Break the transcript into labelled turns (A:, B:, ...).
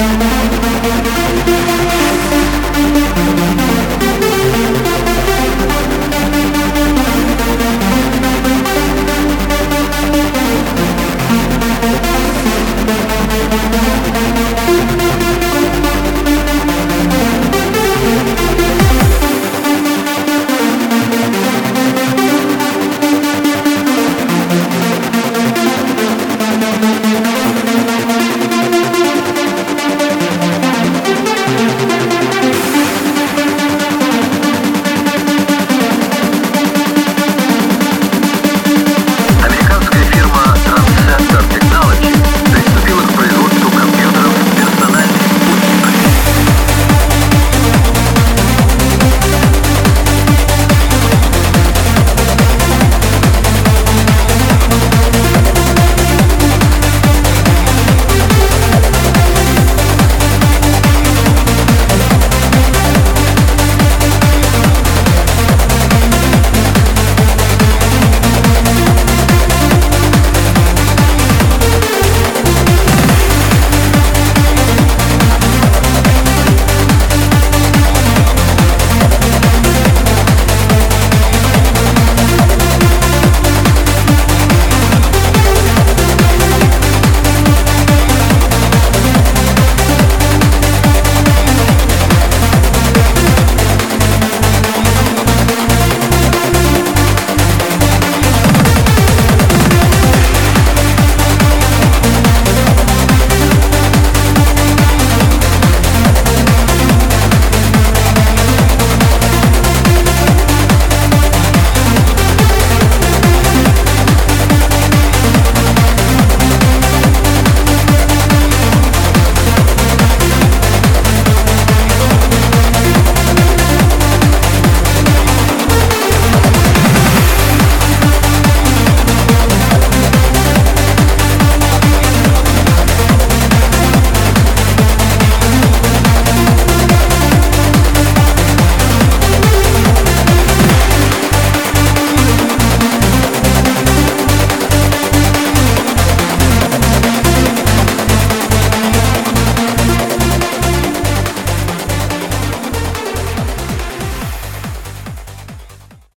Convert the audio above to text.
A: Música